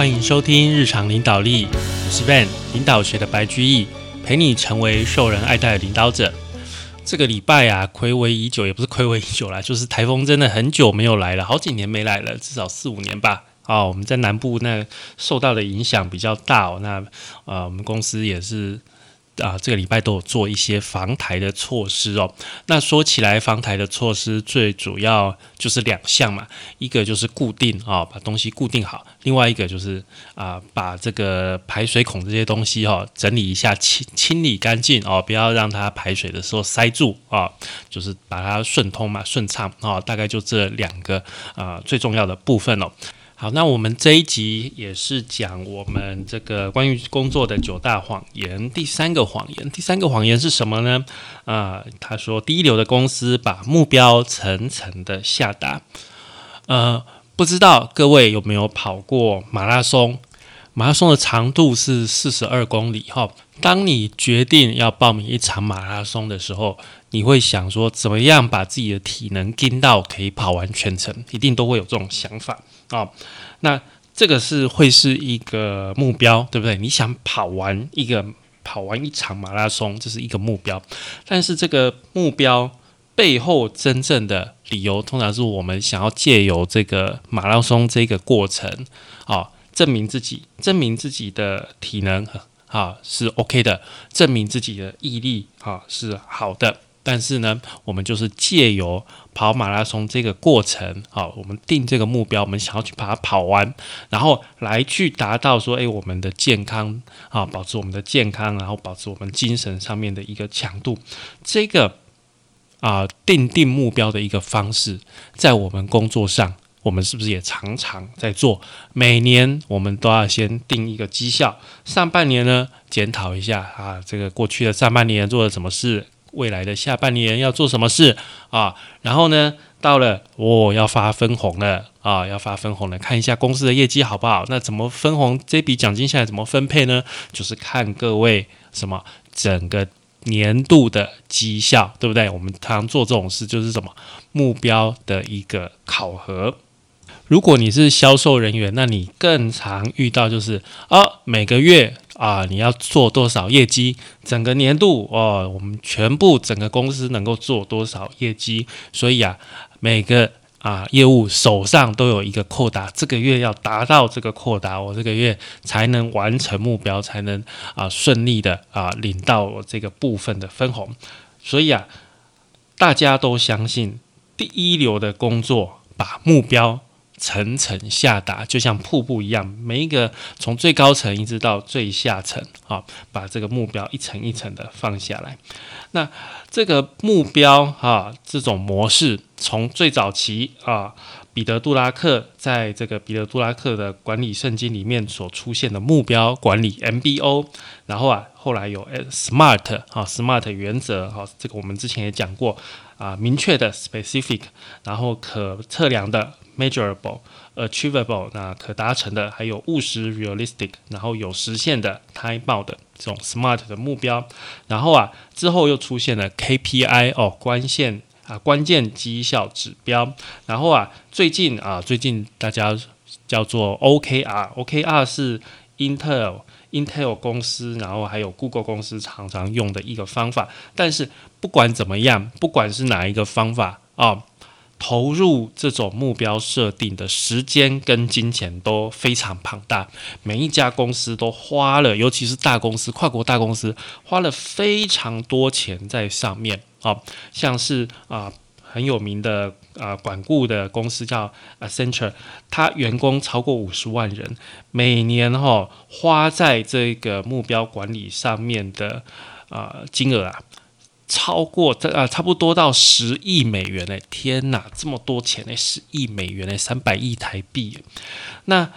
欢迎收听日常领导力，我是 Ben，领导学的白居易，陪你成为受人爱戴的领导者。这个礼拜啊，暌违已久，也不是暌违已久啦，就是台风真的很久没有来了，好几年没来了，至少四五年吧。啊，我们在南部那受到的影响比较大哦。那呃，我们公司也是。啊，这个礼拜都有做一些防台的措施哦。那说起来，防台的措施最主要就是两项嘛，一个就是固定啊，把东西固定好；另外一个就是啊，把这个排水孔这些东西哈整理一下，清清理干净哦，不要让它排水的时候塞住啊，就是把它顺通嘛，顺畅啊。大概就这两个啊最重要的部分哦。好，那我们这一集也是讲我们这个关于工作的九大谎言。第三个谎言，第三个谎言是什么呢？啊，他说第一流的公司把目标层层的下达。呃，不知道各位有没有跑过马拉松？马拉松的长度是四十二公里。哈，当你决定要报名一场马拉松的时候，你会想说，怎么样把自己的体能盯到可以跑完全程？一定都会有这种想法。啊，那这个是会是一个目标，对不对？你想跑完一个跑完一场马拉松，这是一个目标。但是这个目标背后真正的理由，通常是我们想要借由这个马拉松这个过程，啊，证明自己，证明自己的体能啊是 OK 的，证明自己的毅力啊是好的。但是呢，我们就是借由跑马拉松这个过程，好，我们定这个目标，我们想要去把它跑完，然后来去达到说，诶，我们的健康啊，保持我们的健康，然后保持我们精神上面的一个强度。这个啊，定定目标的一个方式，在我们工作上，我们是不是也常常在做？每年我们都要先定一个绩效，上半年呢，检讨一下啊，这个过去的上半年做了什么事。未来的下半年要做什么事啊？然后呢，到了哦，要发分红了啊，要发分红了，看一下公司的业绩好不好？那怎么分红？这笔奖金下来怎么分配呢？就是看各位什么整个年度的绩效，对不对？我们常做这种事就是什么目标的一个考核。如果你是销售人员，那你更常遇到就是啊，每个月啊，你要做多少业绩？整个年度哦，我们全部整个公司能够做多少业绩？所以啊，每个啊业务手上都有一个扩大，这个月要达到这个扩大，我这个月才能完成目标，才能啊顺利的啊领到我这个部分的分红。所以啊，大家都相信第一流的工作，把目标。层层下达，就像瀑布一样，每一个从最高层一直到最下层，啊，把这个目标一层一层的放下来。那这个目标，哈，这种模式，从最早期啊，彼得·杜拉克在这个彼得·杜拉克的管理圣经里面所出现的目标管理 （MBO），然后啊，后来有 SMART 啊，SMART 原则，哈，这个我们之前也讲过啊，明确的 （specific），然后可测量的。Measurable, achievable，那可达成的，还有务实 realistic，然后有实现的 time bound 这种 smart 的目标，然后啊之后又出现了 KPI 哦，关键啊关键绩效指标，然后啊最近啊最近大家叫做 OKR，OKR 是 Intel Intel 公司，然后还有 Google 公司常常用的一个方法，但是不管怎么样，不管是哪一个方法啊。投入这种目标设定的时间跟金钱都非常庞大，每一家公司都花了，尤其是大公司、跨国大公司，花了非常多钱在上面啊。像是啊很有名的啊管顾的公司叫 Accenture，它员工超过五十万人，每年哈花在这个目标管理上面的啊金额啊。超过这啊，差不多到十亿美元嘞！天哪，这么多钱嘞，十亿美元嘞，三百亿台币。那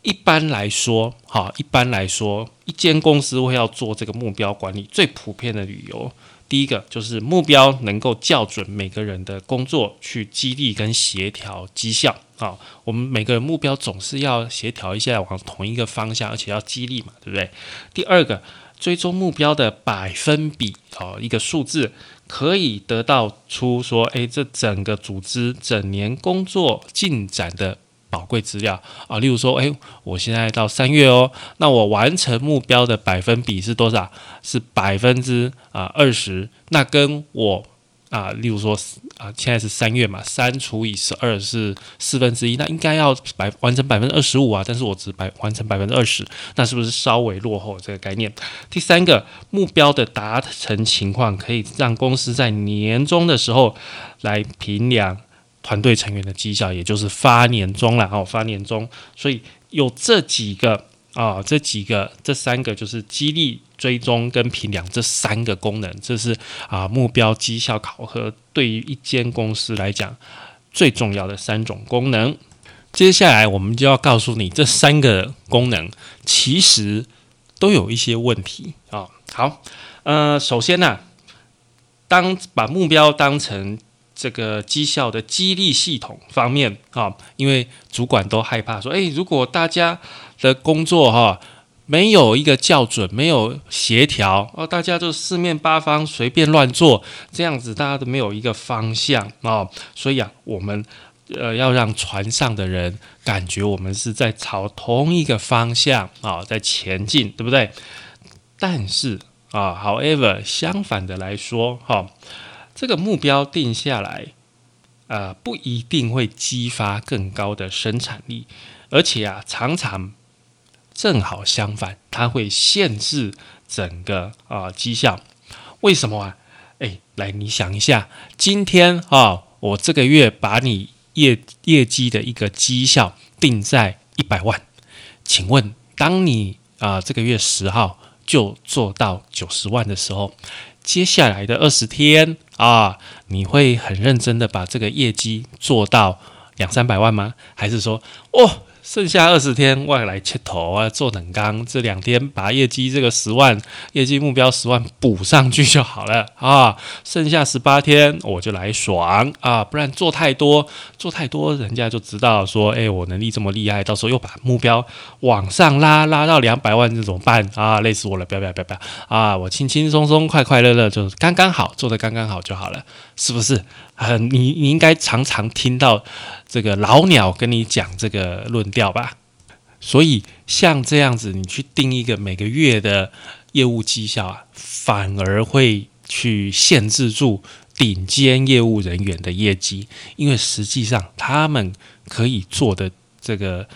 一般来说，哈，一般来说，一间公司会要做这个目标管理，最普遍的理由，第一个就是目标能够校准每个人的工作，去激励跟协调绩效啊。我们每个人目标总是要协调一下，往同一个方向，而且要激励嘛，对不对？第二个。追踪目标的百分比哦，一个数字可以得到出说，诶，这整个组织整年工作进展的宝贵资料啊。例如说，诶，我现在到三月哦，那我完成目标的百分比是多少？是百分之啊二十。那跟我啊，例如说啊，现在是三月嘛，三除以十二是四分之一，那应该要百完成百分之二十五啊，但是我只百完成百分之二十，那是不是稍微落后这个概念？第三个目标的达成情况，可以让公司在年终的时候来评量团队成员的绩效，也就是发年终了哦，发年终，所以有这几个啊，这几个这三个就是激励。追踪跟评量这三个功能，这是啊目标绩效考核对于一间公司来讲最重要的三种功能。接下来我们就要告诉你，这三个功能其实都有一些问题啊。好，呃，首先呢，当把目标当成这个绩效的激励系统方面啊，因为主管都害怕说，诶，如果大家的工作哈。没有一个校准，没有协调哦，大家就四面八方随便乱做，这样子大家都没有一个方向啊。所以啊，我们呃要让船上的人感觉我们是在朝同一个方向啊在前进，对不对？但是啊，however，相反的来说，哈，这个目标定下来，呃，不一定会激发更高的生产力，而且啊，常常。正好相反，它会限制整个啊绩效。为什么啊？哎，来，你想一下，今天啊，我这个月把你业业绩的一个绩效定在一百万，请问，当你啊这个月十号就做到九十万的时候，接下来的二十天啊，你会很认真的把这个业绩做到两三百万吗？还是说，哦？剩下二十天，外来切头啊，做冷钢，这两天把业绩这个十万业绩目标十万补上去就好了啊。剩下十八天，我就来爽啊，不然做太多，做太多，人家就知道说，哎，我能力这么厉害，到时候又把目标往上拉，拉到两百万，这怎么办啊？累死我了，不要不要不要不要啊！我轻轻松松，快快乐乐，就刚刚好，做的刚刚好就好了，是不是？啊，你你应该常常听到这个老鸟跟你讲这个论调吧？所以像这样子，你去定一个每个月的业务绩效啊，反而会去限制住顶尖业务人员的业绩，因为实际上他们可以做的这个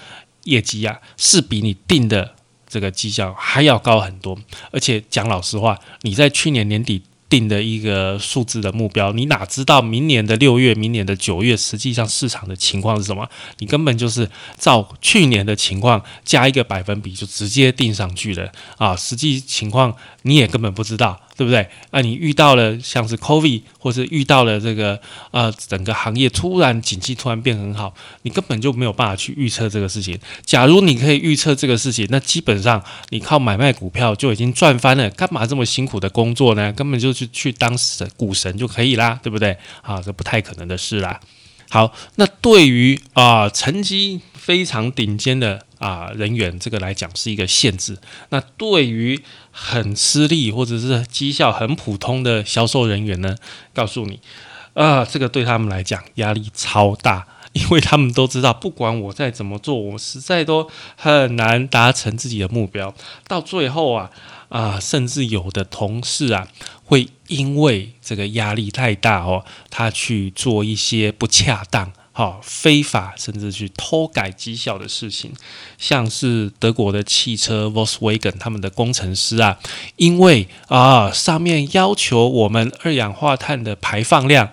业绩啊，是比你定的这个绩效还要高很多。而且讲老实话，你在去年年底。定的一个数字的目标，你哪知道明年的六月、明年的九月，实际上市场的情况是什么？你根本就是照去年的情况加一个百分比就直接定上去了啊！实际情况你也根本不知道。对不对？啊，你遇到了像是 COVID，或是遇到了这个呃，整个行业突然景气突然变很好，你根本就没有办法去预测这个事情。假如你可以预测这个事情，那基本上你靠买卖股票就已经赚翻了，干嘛这么辛苦的工作呢？根本就去去当神股神就可以啦，对不对？啊，这不太可能的事啦。好，那对于啊成绩非常顶尖的。啊，人员这个来讲是一个限制。那对于很吃力或者是绩效很普通的销售人员呢，告诉你，啊，这个对他们来讲压力超大，因为他们都知道，不管我再怎么做，我实在都很难达成自己的目标。到最后啊，啊，甚至有的同事啊，会因为这个压力太大哦，他去做一些不恰当。好，非法甚至去偷改绩效的事情，像是德国的汽车 Volkswagen 他们的工程师啊，因为啊上面要求我们二氧化碳的排放量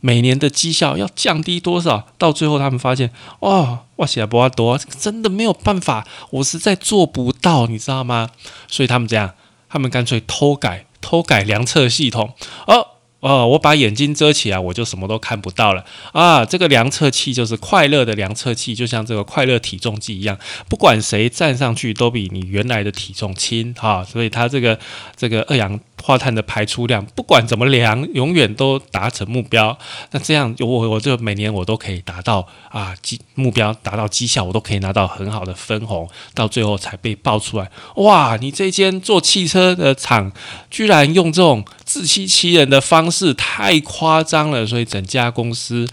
每年的绩效要降低多少，到最后他们发现，哦，哇塞，不阿多，真的没有办法，我实在做不到，你知道吗？所以他们这样，他们干脆偷改，偷改良测系统，哦。哦，我把眼睛遮起来，我就什么都看不到了啊！这个量测器就是快乐的量测器，就像这个快乐体重计一样，不管谁站上去都比你原来的体重轻哈，所以它这个这个二氧。化碳的排出量，不管怎么量，永远都达成目标。那这样，我我就每年我都可以达到啊绩目标，达到绩效，我都可以拿到很好的分红。到最后才被爆出来，哇！你这间做汽车的厂，居然用这种自欺欺人的方式，太夸张了。所以整家公司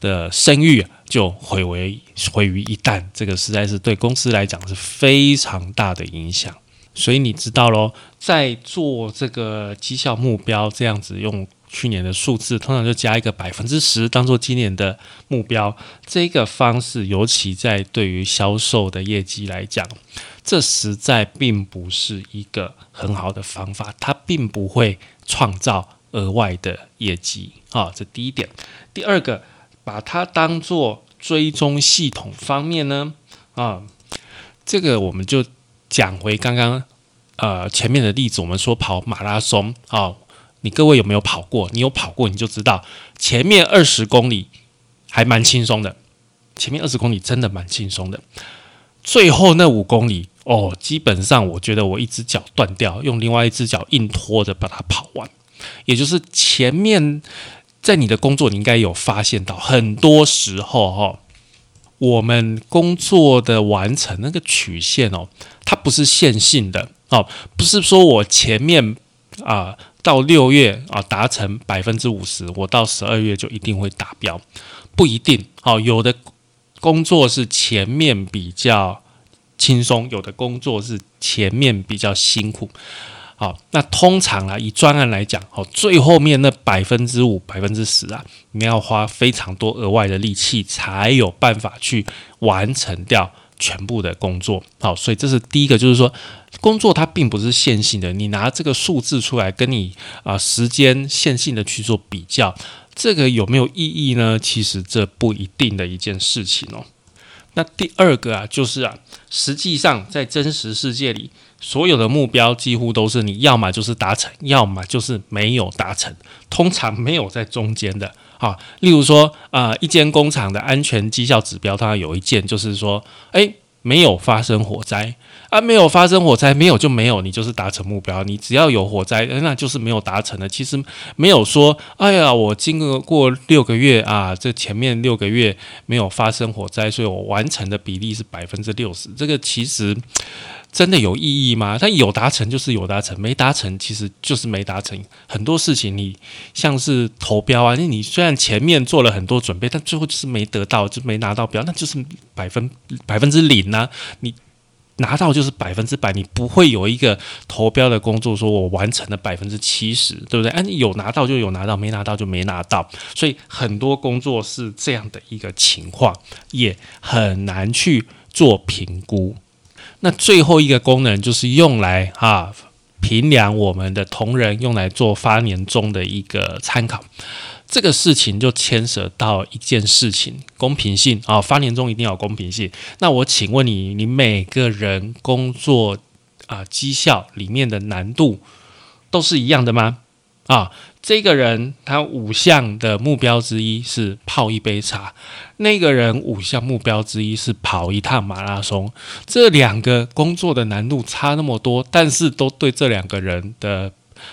的声誉就毁为毁于一旦，这个实在是对公司来讲是非常大的影响。所以你知道喽，在做这个绩效目标这样子用去年的数字，通常就加一个百分之十当做今年的目标。这个方式，尤其在对于销售的业绩来讲，这实在并不是一个很好的方法，它并不会创造额外的业绩啊。这第一点。第二个，把它当做追踪系统方面呢，啊，这个我们就。讲回刚刚呃前面的例子，我们说跑马拉松啊，你各位有没有跑过？你有跑过你就知道，前面二十公里还蛮轻松的，前面二十公里真的蛮轻松的，最后那五公里哦，基本上我觉得我一只脚断掉，用另外一只脚硬拖着把它跑完。也就是前面在你的工作，你应该有发现到，很多时候哈。我们工作的完成那个曲线哦，它不是线性的哦，不是说我前面啊到六月啊达成百分之五十，我到十二月就一定会达标，不一定哦。有的工作是前面比较轻松，有的工作是前面比较辛苦。好，那通常啊，以专案来讲，好，最后面那百分之五、百分之十啊，你要花非常多额外的力气，才有办法去完成掉全部的工作。好，所以这是第一个，就是说，工作它并不是线性的，你拿这个数字出来跟你啊时间线性的去做比较，这个有没有意义呢？其实这不一定的一件事情哦。那第二个啊，就是啊，实际上在真实世界里。所有的目标几乎都是你要么就是达成，要么就是没有达成，通常没有在中间的啊。例如说啊，一间工厂的安全绩效指标，它有一件就是说，诶，没有发生火灾啊，没有发生火灾，没有就没有，你就是达成目标。你只要有火灾，那就是没有达成的。其实没有说，哎呀，我经过过六个月啊，这前面六个月没有发生火灾，所以我完成的比例是百分之六十。这个其实。真的有意义吗？它有达成就是有达成，没达成其实就是没达成。很多事情你像是投标啊，那你虽然前面做了很多准备，但最后就是没得到，就没拿到标，那就是百分百分之零呢。你拿到就是百分之百，你不会有一个投标的工作说我完成了百分之七十，对不对？哎，你有拿到就有拿到，没拿到就没拿到。所以很多工作是这样的一个情况，也很难去做评估。那最后一个功能就是用来啊评量我们的同仁，用来做发年终的一个参考。这个事情就牵涉到一件事情，公平性啊，发年终一定要公平性。那我请问你，你每个人工作啊绩效里面的难度都是一样的吗？啊？这个人他五项的目标之一是泡一杯茶，那个人五项目标之一是跑一趟马拉松。这两个工作的难度差那么多，但是都对这两个人的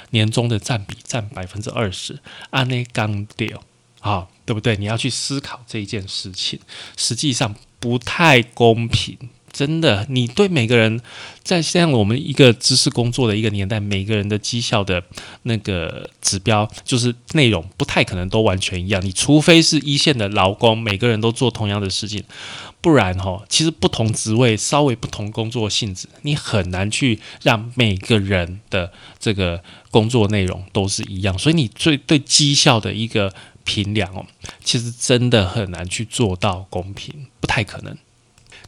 年终的占比占百分之二十，按那刚掉啊，对不对？你要去思考这件事情，实际上不太公平。真的，你对每个人，在现在我们一个知识工作的一个年代，每个人的绩效的那个指标，就是内容不太可能都完全一样。你除非是一线的劳工，每个人都做同样的事情，不然哈，其实不同职位、稍微不同工作性质，你很难去让每个人的这个工作内容都是一样。所以你最对绩效的一个评量哦，其实真的很难去做到公平，不太可能。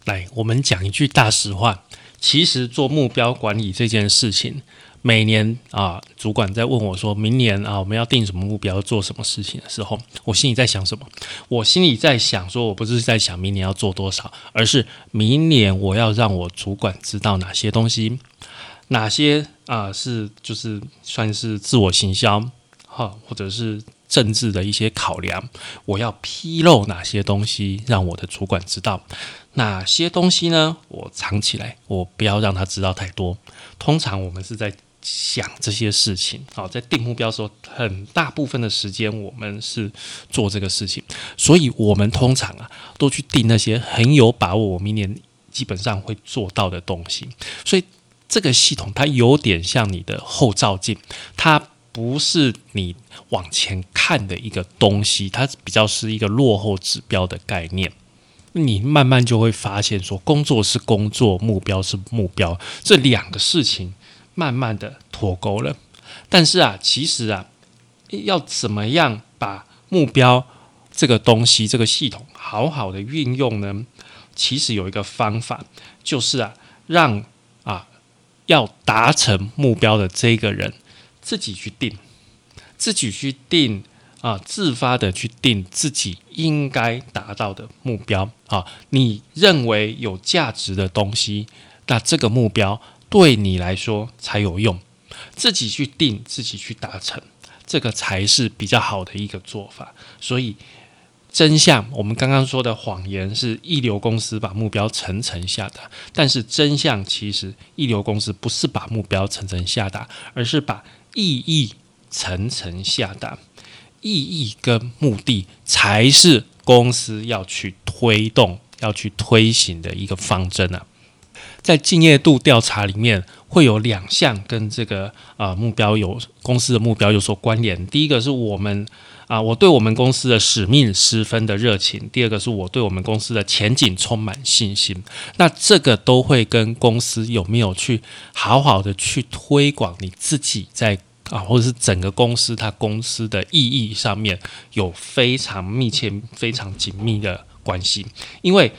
来，我们讲一句大实话。其实做目标管理这件事情，每年啊，主管在问我说明年啊，我们要定什么目标，做什么事情的时候，我心里在想什么？我心里在想，说我不是在想明年要做多少，而是明年我要让我主管知道哪些东西，哪些啊是就是算是自我行销，哈，或者是。政治的一些考量，我要披露哪些东西，让我的主管知道哪些东西呢？我藏起来，我不要让他知道太多。通常我们是在想这些事情，好，在定目标的时候，很大部分的时间我们是做这个事情，所以我们通常啊，都去定那些很有把握，我明年基本上会做到的东西。所以这个系统它有点像你的后照镜，它。不是你往前看的一个东西，它比较是一个落后指标的概念。你慢慢就会发现，说工作是工作，目标是目标，这两个事情慢慢的脱钩了。但是啊，其实啊，要怎么样把目标这个东西、这个系统好好的运用呢？其实有一个方法，就是啊，让啊要达成目标的这个人自己去定，自己去定。啊，自发的去定自己应该达到的目标啊，你认为有价值的东西，那这个目标对你来说才有用。自己去定，自己去达成，这个才是比较好的一个做法。所以，真相，我们刚刚说的谎言是一流公司把目标层层下达，但是真相其实一流公司不是把目标层层下达，而是把意义层层下达。意义跟目的才是公司要去推动、要去推行的一个方针啊。在敬业度调查里面，会有两项跟这个啊目标有公司的目标有所关联。第一个是我们啊，我对我们公司的使命十分的热情；第二个是我对我们公司的前景充满信心。那这个都会跟公司有没有去好好的去推广你自己在。啊，或者是整个公司它公司的意义上面有非常密切、非常紧密的关系，因为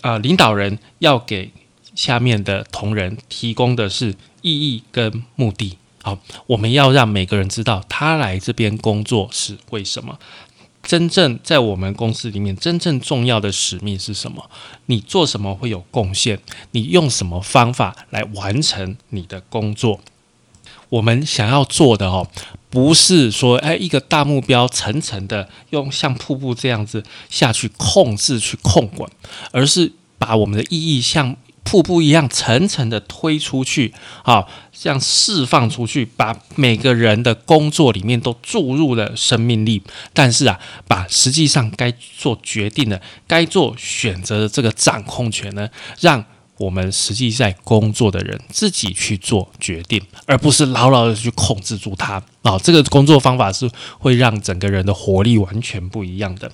啊，领导人要给下面的同仁提供的是意义跟目的。好，我们要让每个人知道他来这边工作是为什么，真正在我们公司里面真正重要的使命是什么？你做什么会有贡献？你用什么方法来完成你的工作？我们想要做的哦，不是说哎一个大目标层层的用像瀑布这样子下去控制去控管，而是把我们的意义像瀑布一样层层的推出去好，这样释放出去，把每个人的工作里面都注入了生命力。但是啊，把实际上该做决定的、该做选择的这个掌控权呢，让。我们实际在工作的人自己去做决定，而不是牢牢的去控制住他啊！这个工作方法是会让整个人的活力完全不一样的。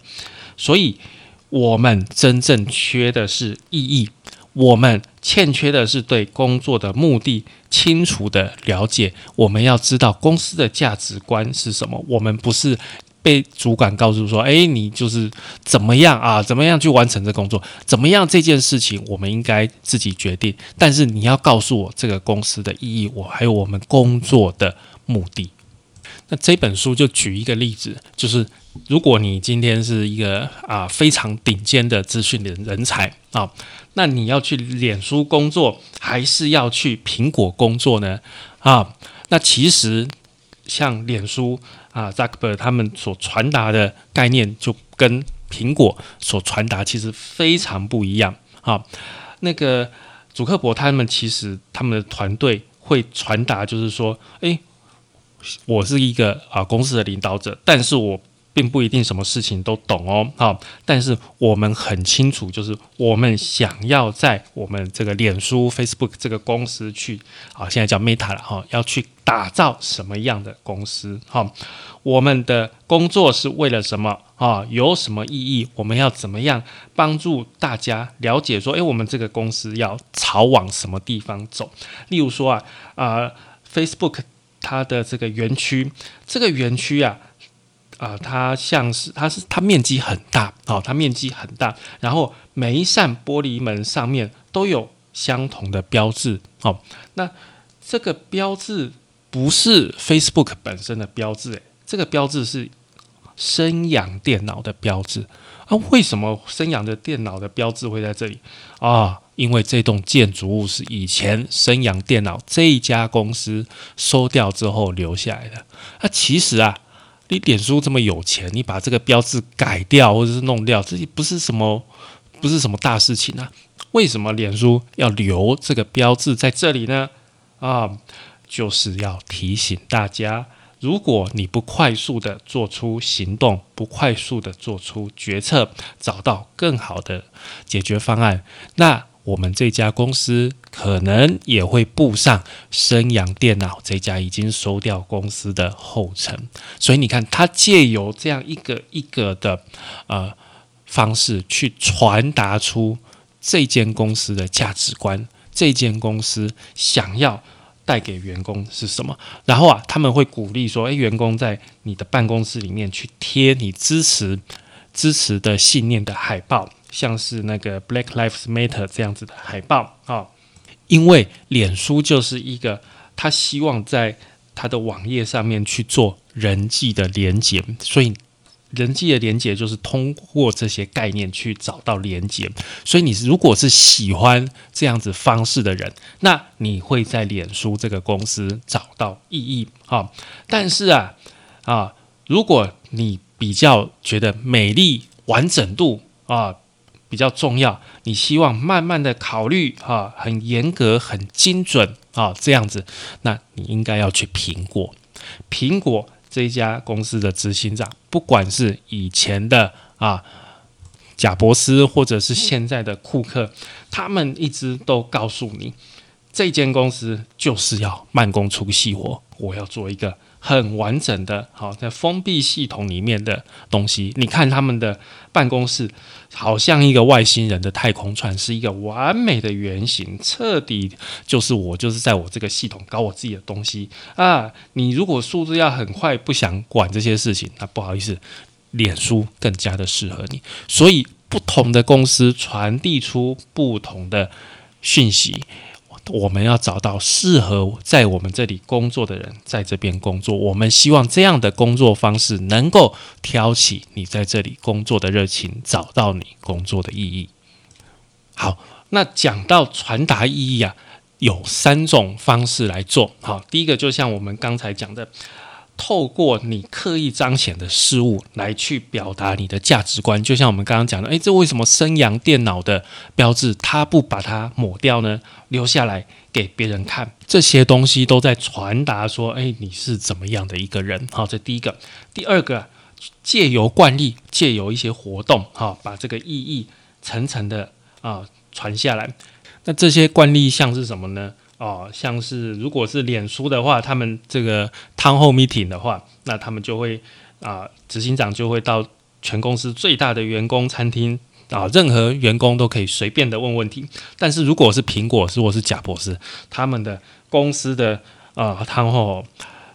所以，我们真正缺的是意义，我们欠缺的是对工作的目的清楚的了解。我们要知道公司的价值观是什么。我们不是。被主管告诉说：“哎，你就是怎么样啊？怎么样去完成这工作？怎么样这件事情，我们应该自己决定。但是你要告诉我这个公司的意义，我还有我们工作的目的。那这本书就举一个例子，就是如果你今天是一个啊非常顶尖的资讯人人才啊，那你要去脸书工作，还是要去苹果工作呢？啊，那其实像脸书。”啊，Zack 他们所传达的概念就跟苹果所传达其实非常不一样啊。那个祖克伯他们其实他们的团队会传达，就是说，诶，我是一个啊公司的领导者，但是我。并不一定什么事情都懂哦，好，但是我们很清楚，就是我们想要在我们这个脸书 Facebook 这个公司去，啊，现在叫 Meta 了哈，要去打造什么样的公司？哈，我们的工作是为了什么？啊，有什么意义？我们要怎么样帮助大家了解说，诶，我们这个公司要朝往什么地方走？例如说啊，啊，Facebook 它的这个园区，这个园区啊。啊，它像是它是它面积很大哦，它面积很大，然后每一扇玻璃门上面都有相同的标志哦。那这个标志不是 Facebook 本身的标志，诶，这个标志是生养电脑的标志啊。为什么生养的电脑的标志会在这里啊？因为这栋建筑物是以前生养电脑这一家公司收掉之后留下来的。那其实啊。你脸书这么有钱，你把这个标志改掉或者是弄掉，这也不是什么不是什么大事情啊？为什么脸书要留这个标志在这里呢？啊，就是要提醒大家，如果你不快速的做出行动，不快速的做出决策，找到更好的解决方案，那我们这家公司可能也会步上升阳电脑这家已经收掉公司的后尘。所以你看，他借由这样一个一个的呃方式去传达出这间公司的价值观，这间公司想要。带给员工是什么？然后啊，他们会鼓励说：“诶，员工在你的办公室里面去贴你支持支持的信念的海报，像是那个 Black Lives Matter 这样子的海报啊。因为脸书就是一个他希望在他的网页上面去做人际的连接，所以。人际的连接就是通过这些概念去找到连接，所以你如果是喜欢这样子方式的人，那你会在脸书这个公司找到意义啊。但是啊啊，如果你比较觉得美丽完整度啊比较重要，你希望慢慢的考虑啊，很严格很精准啊这样子，那你应该要去苹果，苹果。这一家公司的执行长，不管是以前的啊贾伯斯，或者是现在的库克，他们一直都告诉你，这间公司就是要慢工出细活，我要做一个。很完整的，好在封闭系统里面的东西。你看他们的办公室，好像一个外星人的太空船，是一个完美的原型，彻底就是我，就是在我这个系统搞我自己的东西啊。你如果数字要很快，不想管这些事情，那不好意思，脸书更加的适合你。所以，不同的公司传递出不同的讯息。我们要找到适合在我们这里工作的人，在这边工作。我们希望这样的工作方式能够挑起你在这里工作的热情，找到你工作的意义。好，那讲到传达意义啊，有三种方式来做。好，第一个就像我们刚才讲的。透过你刻意彰显的事物来去表达你的价值观，就像我们刚刚讲的，诶，这为什么升阳电脑的标志它不把它抹掉呢？留下来给别人看，这些东西都在传达说，诶，你是怎么样的一个人？好，这第一个。第二个，借由惯例，借由一些活动，哈，把这个意义层层的啊传下来。那这些惯例像是什么呢？哦，像是如果是脸书的话，他们这个 town hall meeting 的话，那他们就会啊，执行长就会到全公司最大的员工餐厅啊，任何员工都可以随便的问问题。但是如果是苹果，如果是贾博士，他们的公司的啊 town hall，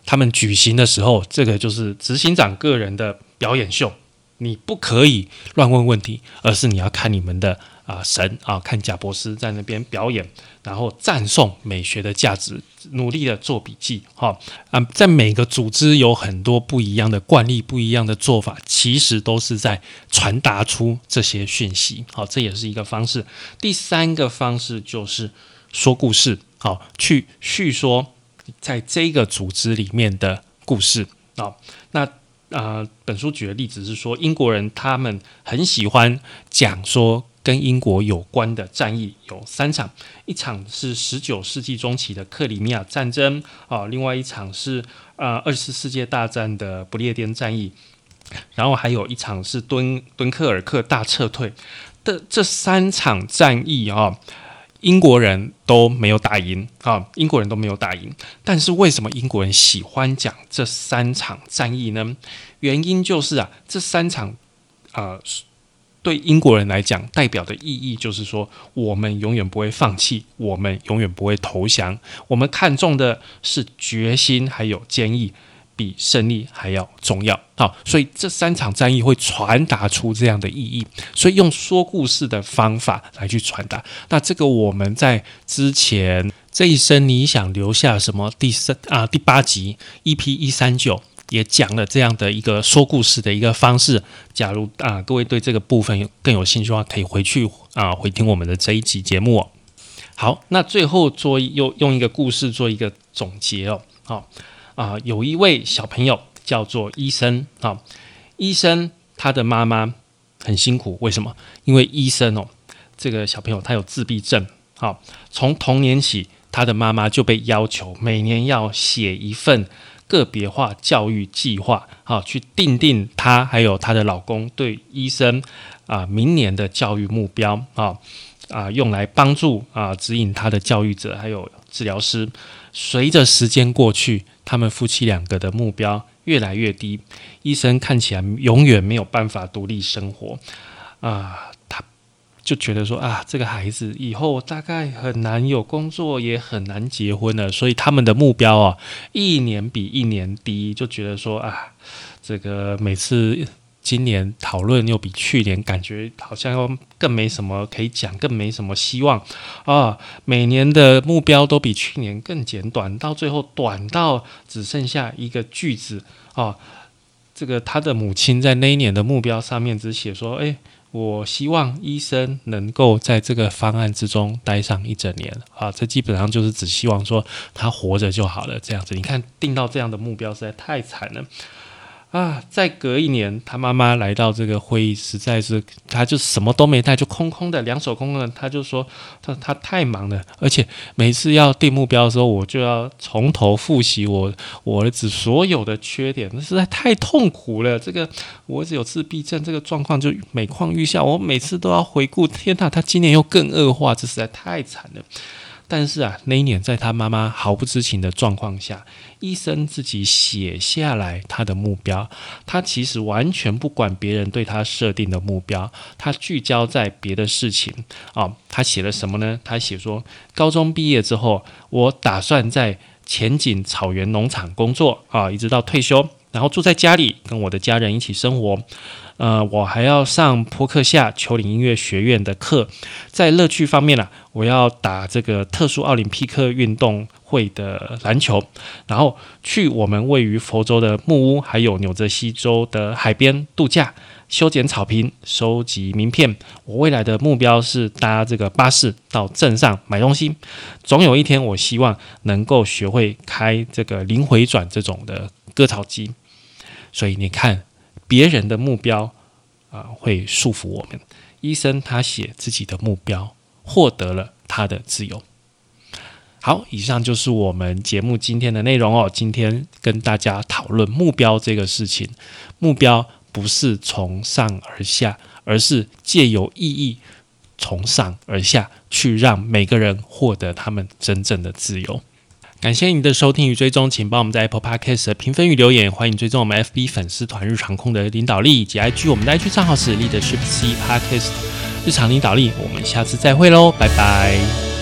他们举行的时候，这个就是执行长个人的表演秀，你不可以乱问问题，而是你要看你们的。啊，神啊，看贾博士在那边表演，然后赞颂美学的价值，努力的做笔记，哈啊，在每个组织有很多不一样的惯例，不一样的做法，其实都是在传达出这些讯息，好，这也是一个方式。第三个方式就是说故事，好，去叙说在这个组织里面的故事，好，那。啊，本书举的例子是说，英国人他们很喜欢讲说跟英国有关的战役有三场，一场是十九世纪中期的克里米亚战争啊，另外一场是呃二次世界大战的不列颠战役，然后还有一场是敦敦刻尔克大撤退的这三场战役啊。英国人都没有打赢啊！英国人都没有打赢，但是为什么英国人喜欢讲这三场战役呢？原因就是啊，这三场啊，对英国人来讲代表的意义就是说，我们永远不会放弃，我们永远不会投降，我们看重的是决心还有坚毅。比胜利还要重要，好，所以这三场战役会传达出这样的意义，所以用说故事的方法来去传达。那这个我们在之前这一生你想留下什么？第三啊第八集 EP 一三九也讲了这样的一个说故事的一个方式。假如啊各位对这个部分更有兴趣的话，可以回去啊回听我们的这一集节目。好，那最后做又用一个故事做一个总结哦，好。啊，有一位小朋友叫做医生啊，医生他的妈妈很辛苦，为什么？因为医生哦，这个小朋友他有自闭症，好，从童年起，他的妈妈就被要求每年要写一份个别化教育计划，好，去定定她还有她的老公对医生啊明年的教育目标啊。啊用来帮助啊指引他的教育者还有治疗师。随着时间过去，他们夫妻两个的目标越来越低，医生看起来永远没有办法独立生活啊。就觉得说啊，这个孩子以后大概很难有工作，也很难结婚了。所以他们的目标啊，一年比一年低。就觉得说啊，这个每次今年讨论又比去年感觉好像又更没什么可以讲，更没什么希望啊。每年的目标都比去年更简短，到最后短到只剩下一个句子啊。这个他的母亲在那一年的目标上面只写说，哎。我希望医生能够在这个方案之中待上一整年啊！这基本上就是只希望说他活着就好了，这样子。你看定到这样的目标实在太惨了。啊！再隔一年，他妈妈来到这个会议，实在是他就什么都没带，就空空的，两手空空的。他就说他他太忙了，而且每次要定目标的时候，我就要从头复习我我儿子所有的缺点，那实在太痛苦了。这个我儿子有自闭症，这个状况就每况愈下，我每次都要回顾。天哪，他今年又更恶化，这实在太惨了。但是啊，那一年在他妈妈毫不知情的状况下，医生自己写下来他的目标。他其实完全不管别人对他设定的目标，他聚焦在别的事情啊。他写了什么呢？他写说，高中毕业之后，我打算在前景草原农场工作啊，一直到退休，然后住在家里跟我的家人一起生活。呃，我还要上扑克夏丘陵音乐学院的课，在乐趣方面呢，我要打这个特殊奥林匹克运动会的篮球，然后去我们位于佛州的木屋，还有纽泽西州的海边度假，修剪草坪，收集名片。我未来的目标是搭这个巴士到镇上买东西，总有一天，我希望能够学会开这个零回转这种的割草机。所以你看。别人的目标啊，会束缚我们。医生他写自己的目标，获得了他的自由。好，以上就是我们节目今天的内容哦。今天跟大家讨论目标这个事情，目标不是从上而下，而是借由意义从上而下去，让每个人获得他们真正的自由。感谢你的收听与追踪，请帮我们在 Apple Podcast 评分与留言。欢迎追踪我们 FB 粉丝团日常控的领导力以及 IG 我们的 IG 账号是 Leadership C Podcast 日常领导力。我们下次再会喽，拜拜。